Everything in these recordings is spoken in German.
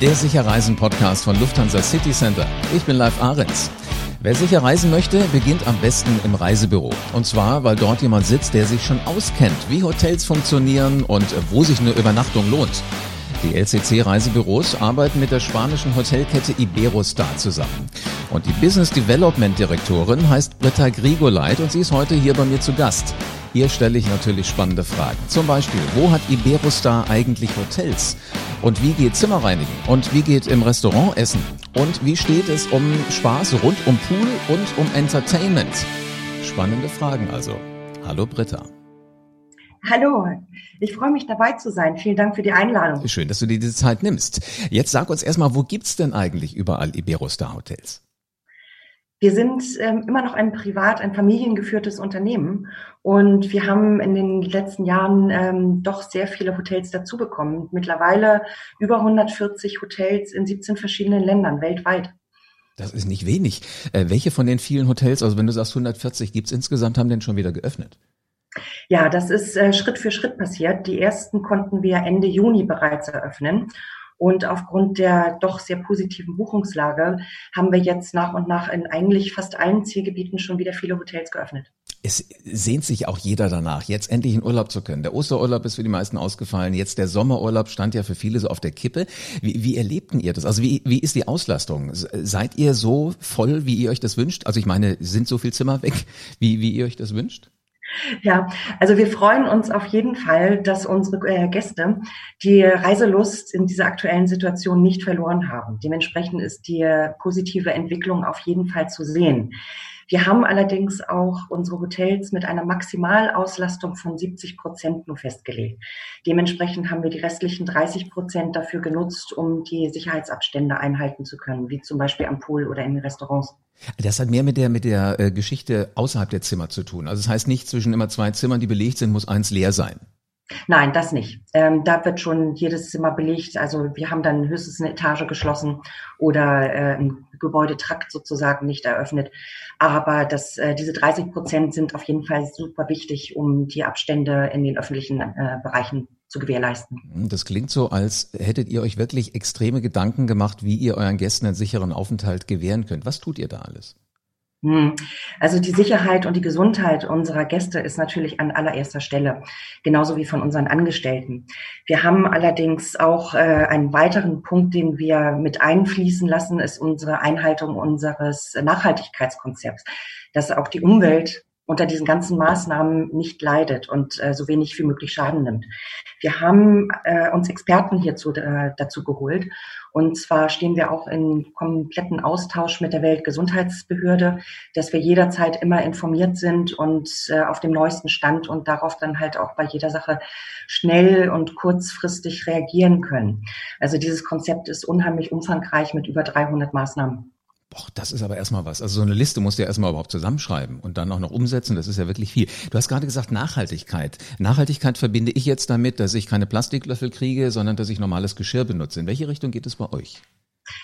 der Sicherreisen-Podcast von Lufthansa City Center. Ich bin Live Ahrens. Wer sicher reisen möchte, beginnt am besten im Reisebüro. Und zwar, weil dort jemand sitzt, der sich schon auskennt, wie Hotels funktionieren und wo sich eine Übernachtung lohnt. Die LCC-Reisebüros arbeiten mit der spanischen Hotelkette Iberostar zusammen. Und die Business Development Direktorin heißt Britta Grigoleit und sie ist heute hier bei mir zu Gast. Hier stelle ich natürlich spannende Fragen. Zum Beispiel, wo hat Iberostar eigentlich Hotels? Und wie geht Zimmerreinigen? Und wie geht im Restaurant essen? Und wie steht es um Spaß rund um Pool und um Entertainment? Spannende Fragen also. Hallo Britta. Hallo, ich freue mich dabei zu sein. Vielen Dank für die Einladung. Schön, dass du dir diese Zeit nimmst. Jetzt sag uns erstmal, wo gibt's denn eigentlich überall Iberostar Hotels? Wir sind ähm, immer noch ein privat, ein familiengeführtes Unternehmen und wir haben in den letzten Jahren ähm, doch sehr viele Hotels dazu bekommen. Mittlerweile über 140 Hotels in 17 verschiedenen Ländern weltweit. Das ist nicht wenig. Äh, welche von den vielen Hotels, also wenn du sagst 140 gibt's insgesamt, haben denn schon wieder geöffnet? Ja, das ist äh, Schritt für Schritt passiert. Die ersten konnten wir Ende Juni bereits eröffnen. Und aufgrund der doch sehr positiven Buchungslage haben wir jetzt nach und nach in eigentlich fast allen Zielgebieten schon wieder viele Hotels geöffnet. Es sehnt sich auch jeder danach, jetzt endlich in Urlaub zu können. Der Osterurlaub ist für die meisten ausgefallen. Jetzt der Sommerurlaub stand ja für viele so auf der Kippe. Wie, wie erlebten ihr das? Also wie, wie ist die Auslastung? Seid ihr so voll, wie ihr euch das wünscht? Also ich meine, sind so viel Zimmer weg, wie, wie ihr euch das wünscht? Ja, also wir freuen uns auf jeden Fall, dass unsere äh, Gäste die Reiselust in dieser aktuellen Situation nicht verloren haben. Dementsprechend ist die positive Entwicklung auf jeden Fall zu sehen. Wir haben allerdings auch unsere Hotels mit einer Maximalauslastung von 70 Prozent nur festgelegt. Dementsprechend haben wir die restlichen 30 Prozent dafür genutzt, um die Sicherheitsabstände einhalten zu können, wie zum Beispiel am Pool oder in Restaurants. Das hat mehr mit der, mit der äh, Geschichte außerhalb der Zimmer zu tun. Also das heißt nicht zwischen immer zwei Zimmern, die belegt sind, muss eins leer sein. Nein, das nicht. Ähm, da wird schon jedes Zimmer belegt. Also wir haben dann höchstens eine Etage geschlossen oder äh, ein Gebäudetrakt sozusagen nicht eröffnet. Aber das, äh, diese 30 Prozent sind auf jeden Fall super wichtig, um die Abstände in den öffentlichen äh, Bereichen zu gewährleisten. Das klingt so, als hättet ihr euch wirklich extreme Gedanken gemacht, wie ihr euren Gästen einen sicheren Aufenthalt gewähren könnt. Was tut ihr da alles? Hm. Also die Sicherheit und die Gesundheit unserer Gäste ist natürlich an allererster Stelle, genauso wie von unseren Angestellten. Wir haben allerdings auch äh, einen weiteren Punkt, den wir mit einfließen lassen, ist unsere Einhaltung unseres Nachhaltigkeitskonzepts, dass auch die Umwelt unter diesen ganzen Maßnahmen nicht leidet und äh, so wenig wie möglich Schaden nimmt. Wir haben äh, uns Experten hierzu äh, dazu geholt und zwar stehen wir auch in kompletten Austausch mit der Weltgesundheitsbehörde, dass wir jederzeit immer informiert sind und äh, auf dem neuesten Stand und darauf dann halt auch bei jeder Sache schnell und kurzfristig reagieren können. Also dieses Konzept ist unheimlich umfangreich mit über 300 Maßnahmen. Boah, das ist aber erstmal was. Also so eine Liste musst du ja erstmal überhaupt zusammenschreiben und dann auch noch umsetzen. Das ist ja wirklich viel. Du hast gerade gesagt Nachhaltigkeit. Nachhaltigkeit verbinde ich jetzt damit, dass ich keine Plastiklöffel kriege, sondern dass ich normales Geschirr benutze. In welche Richtung geht es bei euch?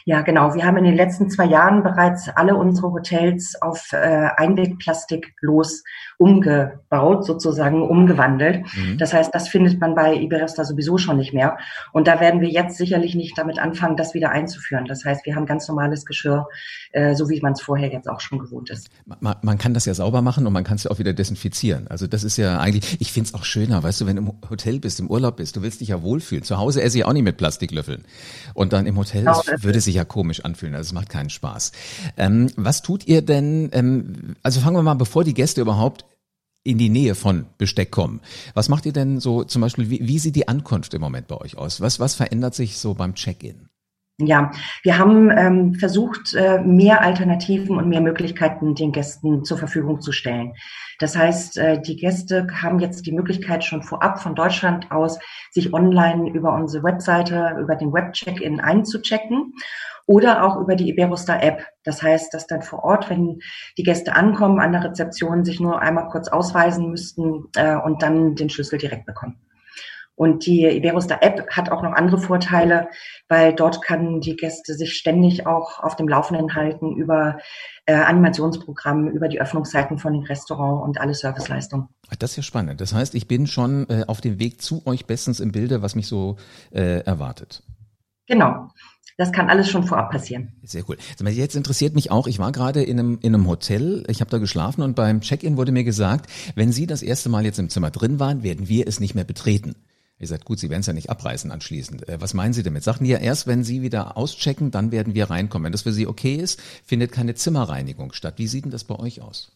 Ja, genau. Wir haben in den letzten zwei Jahren bereits alle unsere Hotels auf äh, Einwegplastik los umgebaut, sozusagen umgewandelt. Mhm. Das heißt, das findet man bei Iberesta sowieso schon nicht mehr. Und da werden wir jetzt sicherlich nicht damit anfangen, das wieder einzuführen. Das heißt, wir haben ganz normales Geschirr, äh, so wie man es vorher jetzt auch schon gewohnt ist. Man, man kann das ja sauber machen und man kann es ja auch wieder desinfizieren. Also das ist ja eigentlich, ich finde es auch schöner, weißt du, wenn du im Hotel bist, im Urlaub bist, du willst dich ja wohlfühlen. Zu Hause esse ich auch nicht mit Plastiklöffeln. Und dann im Hotel, genau, das würde sich ja komisch anfühlen. Also es macht keinen Spaß. Ähm, was tut ihr denn, ähm, also fangen wir mal, bevor die Gäste überhaupt in die Nähe von Besteck kommen. Was macht ihr denn so zum Beispiel, wie, wie sieht die Ankunft im Moment bei euch aus? Was, was verändert sich so beim Check-in? Ja, wir haben ähm, versucht, äh, mehr Alternativen und mehr Möglichkeiten den Gästen zur Verfügung zu stellen. Das heißt, äh, die Gäste haben jetzt die Möglichkeit, schon vorab von Deutschland aus sich online über unsere Webseite, über den Web-Check-in einzuchecken oder auch über die Iberostar App. Das heißt, dass dann vor Ort, wenn die Gäste ankommen an der Rezeption, sich nur einmal kurz ausweisen müssten äh, und dann den Schlüssel direkt bekommen. Und die Iberostar App hat auch noch andere Vorteile, weil dort kann die Gäste sich ständig auch auf dem Laufenden halten über äh, Animationsprogramme, über die Öffnungszeiten von den Restaurants und alle Serviceleistungen. Das ist ja spannend. Das heißt, ich bin schon äh, auf dem Weg zu euch bestens im Bilde, was mich so äh, erwartet. Genau. Das kann alles schon vorab passieren. Sehr cool. Jetzt interessiert mich auch, ich war gerade in einem, in einem Hotel, ich habe da geschlafen und beim Check-in wurde mir gesagt, wenn Sie das erste Mal jetzt im Zimmer drin waren, werden wir es nicht mehr betreten. Ihr sagt, gut, Sie werden es ja nicht abreißen anschließend. Äh, was meinen Sie damit? Sagten die ja erst, wenn Sie wieder auschecken, dann werden wir reinkommen. Wenn das für Sie okay ist, findet keine Zimmerreinigung statt. Wie sieht denn das bei euch aus?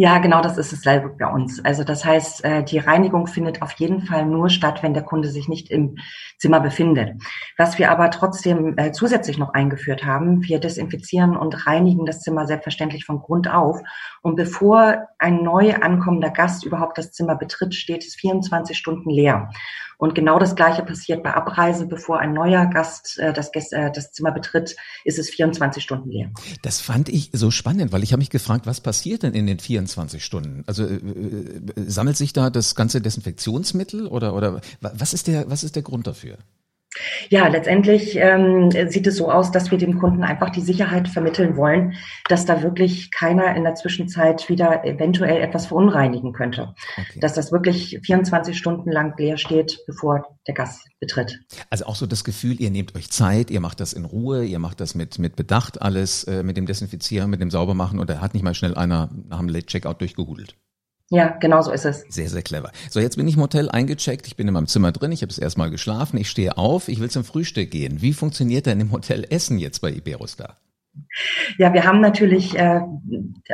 Ja, genau, das ist leider bei uns. Also das heißt, äh, die Reinigung findet auf jeden Fall nur statt, wenn der Kunde sich nicht im Zimmer befindet. Was wir aber trotzdem äh, zusätzlich noch eingeführt haben, wir desinfizieren und reinigen das Zimmer selbstverständlich von Grund auf. Und bevor ein neu ankommender Gast überhaupt das Zimmer betritt, steht es 24 Stunden leer. Und genau das Gleiche passiert bei Abreise. Bevor ein neuer Gast äh, das, äh, das Zimmer betritt, ist es 24 Stunden leer. Das fand ich so spannend, weil ich habe mich gefragt, was passiert denn in den 24 Stunden? Also äh, äh, sammelt sich da das ganze Desinfektionsmittel oder, oder was, ist der, was ist der Grund dafür? Ja, letztendlich ähm, sieht es so aus, dass wir dem Kunden einfach die Sicherheit vermitteln wollen, dass da wirklich keiner in der Zwischenzeit wieder eventuell etwas verunreinigen könnte. Okay. Dass das wirklich 24 Stunden lang leer steht, bevor der Gast betritt. Also auch so das Gefühl, ihr nehmt euch Zeit, ihr macht das in Ruhe, ihr macht das mit, mit Bedacht alles, äh, mit dem Desinfizieren, mit dem Saubermachen und da hat nicht mal schnell einer nach dem Late-Checkout durchgehudelt. Ja, genau so ist es. Sehr, sehr clever. So, jetzt bin ich im Hotel eingecheckt, ich bin in meinem Zimmer drin, ich habe es erstmal geschlafen, ich stehe auf, ich will zum Frühstück gehen. Wie funktioniert denn im Hotel Essen jetzt bei Iberostar? Ja, wir haben natürlich äh,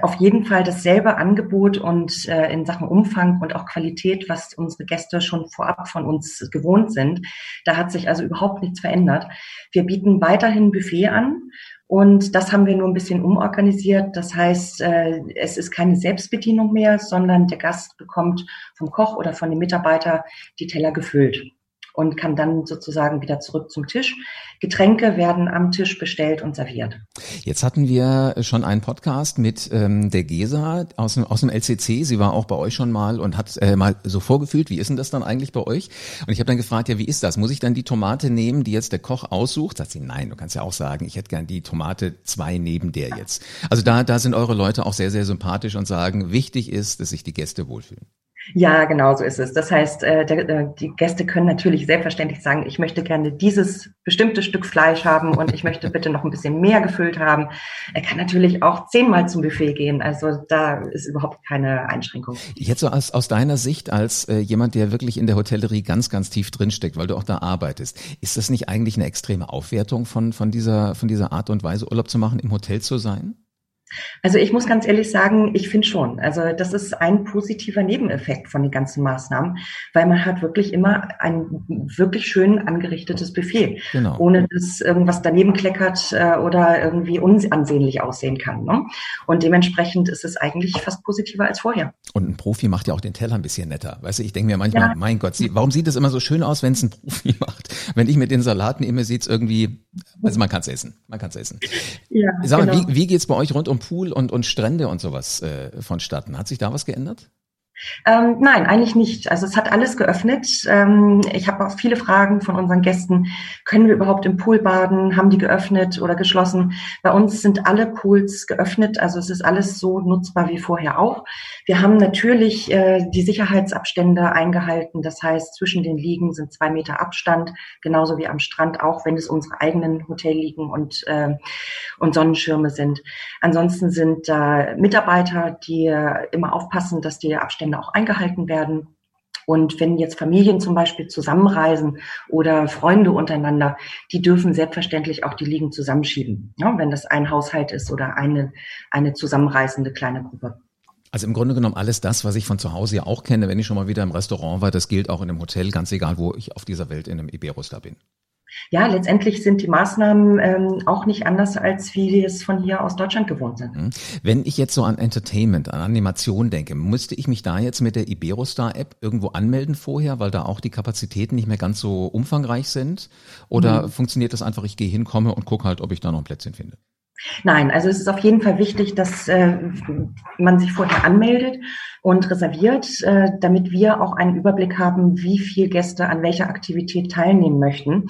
auf jeden Fall dasselbe Angebot und äh, in Sachen Umfang und auch Qualität, was unsere Gäste schon vorab von uns gewohnt sind. Da hat sich also überhaupt nichts verändert. Wir bieten weiterhin Buffet an und das haben wir nur ein bisschen umorganisiert. Das heißt, äh, es ist keine Selbstbedienung mehr, sondern der Gast bekommt vom Koch oder von dem Mitarbeiter die Teller gefüllt und kann dann sozusagen wieder zurück zum Tisch. Getränke werden am Tisch bestellt und serviert. Jetzt hatten wir schon einen Podcast mit ähm, der Gesa aus dem, aus dem LCC. Sie war auch bei euch schon mal und hat äh, mal so vorgefühlt, wie ist denn das dann eigentlich bei euch? Und ich habe dann gefragt, ja, wie ist das? Muss ich dann die Tomate nehmen, die jetzt der Koch aussucht? Sagt sie, nein, du kannst ja auch sagen, ich hätte gern die Tomate zwei neben der jetzt. Also da, da sind eure Leute auch sehr, sehr sympathisch und sagen, wichtig ist, dass sich die Gäste wohlfühlen. Ja, genau so ist es. Das heißt, äh, der, äh, die Gäste können natürlich selbstverständlich sagen, ich möchte gerne dieses bestimmte Stück Fleisch haben und ich möchte bitte noch ein bisschen mehr gefüllt haben. Er kann natürlich auch zehnmal zum Buffet gehen. Also da ist überhaupt keine Einschränkung. Jetzt so aus, aus deiner Sicht als äh, jemand, der wirklich in der Hotellerie ganz, ganz tief drinsteckt, weil du auch da arbeitest, ist das nicht eigentlich eine extreme Aufwertung von, von, dieser, von dieser Art und Weise, Urlaub zu machen, im Hotel zu sein? Also ich muss ganz ehrlich sagen, ich finde schon. Also das ist ein positiver Nebeneffekt von den ganzen Maßnahmen, weil man hat wirklich immer ein wirklich schön angerichtetes Buffet, genau. ohne dass irgendwas daneben kleckert äh, oder irgendwie unansehnlich aussehen kann. Ne? Und dementsprechend ist es eigentlich fast positiver als vorher. Und ein Profi macht ja auch den Teller ein bisschen netter. Weißt du, ich denke mir manchmal, ja. mein Gott, warum sieht es immer so schön aus, wenn es ein Profi macht? Wenn ich mit den Salaten immer sieht es irgendwie, also man kann es essen, man kann es essen. Ja, Sag mal, genau. wie, wie geht's bei euch rund um Pool und, und Strände und sowas äh, vonstatten. Hat sich da was geändert? Ähm, nein, eigentlich nicht. Also es hat alles geöffnet. Ähm, ich habe auch viele Fragen von unseren Gästen. Können wir überhaupt im Pool baden? Haben die geöffnet oder geschlossen? Bei uns sind alle Pools geöffnet. Also es ist alles so nutzbar wie vorher auch. Wir haben natürlich äh, die Sicherheitsabstände eingehalten. Das heißt, zwischen den Liegen sind zwei Meter Abstand, genauso wie am Strand, auch wenn es unsere eigenen Hotelliegen und, äh, und Sonnenschirme sind. Ansonsten sind da Mitarbeiter, die äh, immer aufpassen, dass die Abstände Abstände auch eingehalten werden. Und wenn jetzt Familien zum Beispiel zusammenreisen oder Freunde untereinander, die dürfen selbstverständlich auch die Liegen zusammenschieben, ja, wenn das ein Haushalt ist oder eine, eine zusammenreisende kleine Gruppe. Also im Grunde genommen alles das, was ich von zu Hause ja auch kenne, wenn ich schon mal wieder im Restaurant war, das gilt auch in einem Hotel, ganz egal, wo ich auf dieser Welt in einem Iberostar bin ja, letztendlich sind die Maßnahmen ähm, auch nicht anders, als wie wir es von hier aus Deutschland gewohnt sind. Mhm. Wenn ich jetzt so an Entertainment, an Animation denke, müsste ich mich da jetzt mit der Iberostar-App irgendwo anmelden vorher, weil da auch die Kapazitäten nicht mehr ganz so umfangreich sind? Oder mhm. funktioniert das einfach, ich gehe hin, komme und gucke halt, ob ich da noch ein Plätzchen finde? Nein, also es ist auf jeden Fall wichtig, dass äh, man sich vorher anmeldet und reserviert, äh, damit wir auch einen Überblick haben, wie viele Gäste an welcher Aktivität teilnehmen möchten.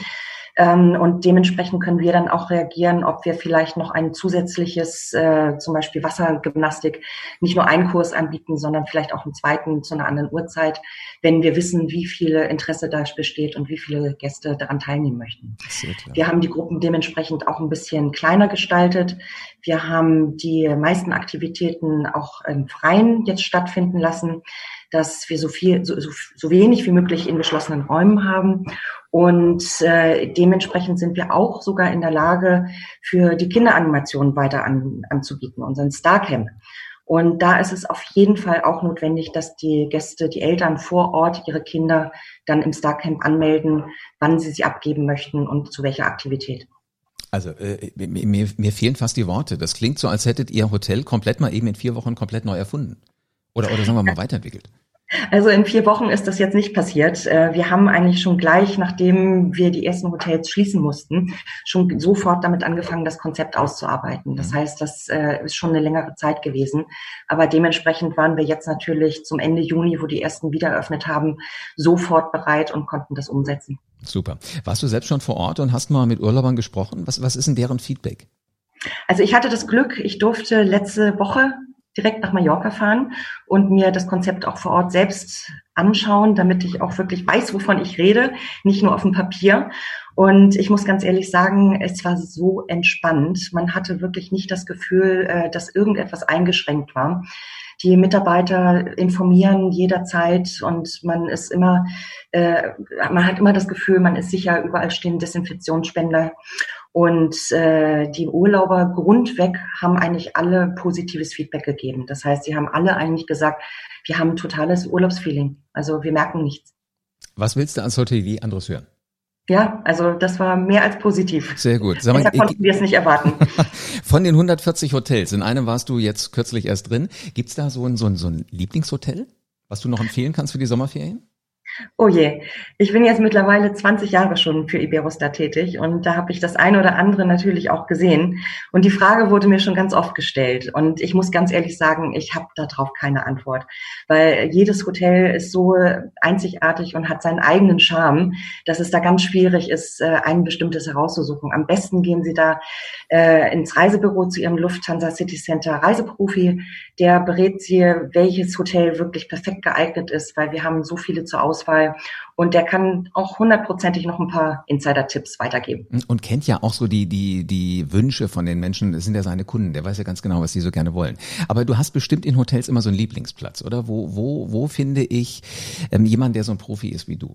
Ähm, und dementsprechend können wir dann auch reagieren, ob wir vielleicht noch ein zusätzliches, äh, zum Beispiel Wassergymnastik, nicht nur einen Kurs anbieten, sondern vielleicht auch einen zweiten zu einer anderen Uhrzeit, wenn wir wissen, wie viele Interesse da besteht und wie viele Gäste daran teilnehmen möchten. Wir haben die Gruppen dementsprechend auch ein bisschen kleiner gestaltet. Wir haben die meisten Aktivitäten auch im Freien jetzt stattfinden lassen dass wir so viel, so, so, so wenig wie möglich in geschlossenen Räumen haben. Und äh, dementsprechend sind wir auch sogar in der Lage, für die Kinderanimation weiter an, anzubieten, unseren Starcamp. Und da ist es auf jeden Fall auch notwendig, dass die Gäste, die Eltern vor Ort ihre Kinder dann im Starcamp anmelden, wann sie sie abgeben möchten und zu welcher Aktivität. Also äh, mir, mir fehlen fast die Worte. Das klingt so, als hättet ihr Hotel komplett mal eben in vier Wochen komplett neu erfunden. Oder, oder sagen wir mal weiterentwickelt. Also in vier Wochen ist das jetzt nicht passiert. Äh, wir haben eigentlich schon gleich, nachdem wir die ersten Hotels schließen mussten, schon sofort damit angefangen, das Konzept auszuarbeiten. Das mhm. heißt, das äh, ist schon eine längere Zeit gewesen. Aber dementsprechend waren wir jetzt natürlich zum Ende Juni, wo die ersten wieder eröffnet haben, sofort bereit und konnten das umsetzen. Super. Warst du selbst schon vor Ort und hast mal mit Urlaubern gesprochen? Was, was ist denn deren Feedback? Also ich hatte das Glück, ich durfte letzte Woche direkt nach Mallorca fahren und mir das Konzept auch vor Ort selbst anschauen, damit ich auch wirklich weiß, wovon ich rede, nicht nur auf dem Papier. Und ich muss ganz ehrlich sagen, es war so entspannt. Man hatte wirklich nicht das Gefühl, äh, dass irgendetwas eingeschränkt war. Die Mitarbeiter informieren jederzeit und man ist immer, äh, man hat immer das Gefühl, man ist sicher, überall stehen Desinfektionsspender. Und äh, die Urlauber grundweg haben eigentlich alle positives Feedback gegeben. Das heißt, sie haben alle eigentlich gesagt, wir haben ein totales Urlaubsfeeling. Also wir merken nichts. Was willst du als Hotelier anderes hören? Ja, also das war mehr als positiv. Sehr gut. Sag mal, konnten wir es nicht erwarten. Von den 140 Hotels, in einem warst du jetzt kürzlich erst drin. Gibt's da so ein, so ein, so ein Lieblingshotel, was du noch empfehlen kannst für die Sommerferien? Oh je, ich bin jetzt mittlerweile 20 Jahre schon für Iberostar tätig und da habe ich das eine oder andere natürlich auch gesehen. Und die Frage wurde mir schon ganz oft gestellt. Und ich muss ganz ehrlich sagen, ich habe darauf keine Antwort, weil jedes Hotel ist so einzigartig und hat seinen eigenen Charme, dass es da ganz schwierig ist, äh, ein bestimmtes herauszusuchen. Am besten gehen Sie da äh, ins Reisebüro zu Ihrem Lufthansa City Center Reiseprofi. Der berät Sie, welches Hotel wirklich perfekt geeignet ist, weil wir haben so viele zur Auswahl Auswahl. Und der kann auch hundertprozentig noch ein paar Insider-Tipps weitergeben. Und kennt ja auch so die, die, die Wünsche von den Menschen. Das sind ja seine Kunden. Der weiß ja ganz genau, was sie so gerne wollen. Aber du hast bestimmt in Hotels immer so einen Lieblingsplatz, oder? Wo, wo, wo finde ich ähm, jemand, der so ein Profi ist wie du?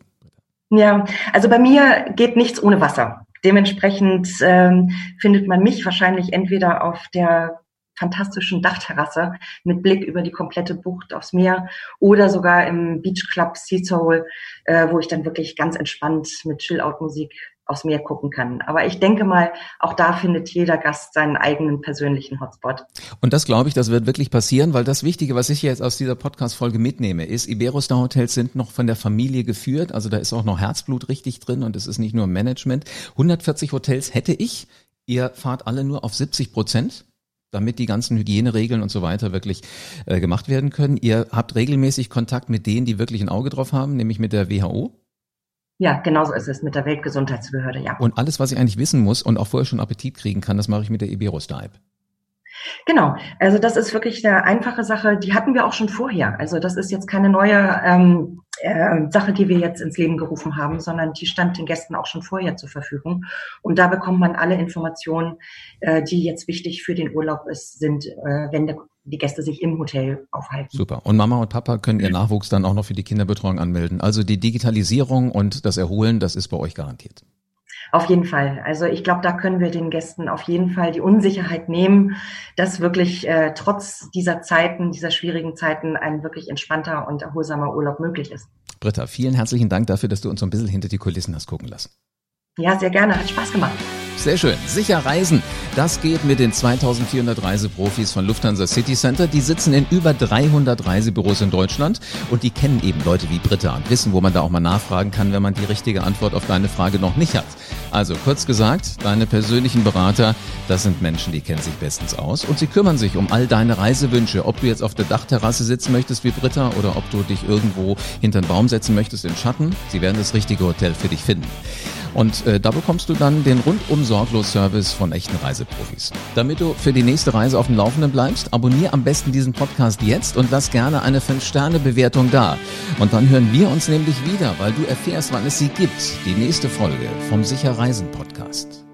Ja, also bei mir geht nichts ohne Wasser. Dementsprechend ähm, findet man mich wahrscheinlich entweder auf der fantastischen Dachterrasse mit Blick über die komplette Bucht aufs Meer oder sogar im Beach Club Sea Soul, äh, wo ich dann wirklich ganz entspannt mit Chill-Out-Musik aufs Meer gucken kann. Aber ich denke mal, auch da findet jeder Gast seinen eigenen persönlichen Hotspot. Und das glaube ich, das wird wirklich passieren, weil das Wichtige, was ich jetzt aus dieser Podcast-Folge mitnehme, ist, Iberostar Hotels sind noch von der Familie geführt. Also da ist auch noch Herzblut richtig drin und es ist nicht nur Management. 140 Hotels hätte ich. Ihr fahrt alle nur auf 70 Prozent damit die ganzen Hygieneregeln und so weiter wirklich äh, gemacht werden können. Ihr habt regelmäßig Kontakt mit denen, die wirklich ein Auge drauf haben, nämlich mit der WHO? Ja, genauso ist es mit der Weltgesundheitsbehörde, ja. Und alles, was ich eigentlich wissen muss und auch vorher schon Appetit kriegen kann, das mache ich mit der Iberostar-App. Genau, also das ist wirklich eine einfache Sache, die hatten wir auch schon vorher. Also das ist jetzt keine neue ähm, äh, Sache, die wir jetzt ins Leben gerufen haben, sondern die stand den Gästen auch schon vorher zur Verfügung. Und da bekommt man alle Informationen, äh, die jetzt wichtig für den Urlaub ist, sind, äh, wenn der, die Gäste sich im Hotel aufhalten. Super. Und Mama und Papa können ihr Nachwuchs dann auch noch für die Kinderbetreuung anmelden. Also die Digitalisierung und das Erholen, das ist bei euch garantiert. Auf jeden Fall. Also ich glaube, da können wir den Gästen auf jeden Fall die Unsicherheit nehmen, dass wirklich äh, trotz dieser Zeiten, dieser schwierigen Zeiten, ein wirklich entspannter und erholsamer Urlaub möglich ist. Britta, vielen herzlichen Dank dafür, dass du uns so ein bisschen hinter die Kulissen hast gucken lassen. Ja, sehr gerne. Hat Spaß gemacht. Sehr schön. Sicher reisen. Das geht mit den 2400 Reiseprofis von Lufthansa City Center. Die sitzen in über 300 Reisebüros in Deutschland und die kennen eben Leute wie Britta und wissen, wo man da auch mal nachfragen kann, wenn man die richtige Antwort auf deine Frage noch nicht hat. Also kurz gesagt, deine persönlichen Berater, das sind Menschen, die kennen sich bestens aus und sie kümmern sich um all deine Reisewünsche. Ob du jetzt auf der Dachterrasse sitzen möchtest wie Britta oder ob du dich irgendwo hinter einen Baum setzen möchtest im Schatten, sie werden das richtige Hotel für dich finden. Und äh, da bekommst du dann den rundum sorglos Service von echten Reiseprofis. Damit du für die nächste Reise auf dem Laufenden bleibst, abonniere am besten diesen Podcast jetzt und lass gerne eine 5-Sterne-Bewertung da. Und dann hören wir uns nämlich wieder, weil du erfährst, wann es sie gibt. Die nächste Folge vom Sicher Reisen Podcast.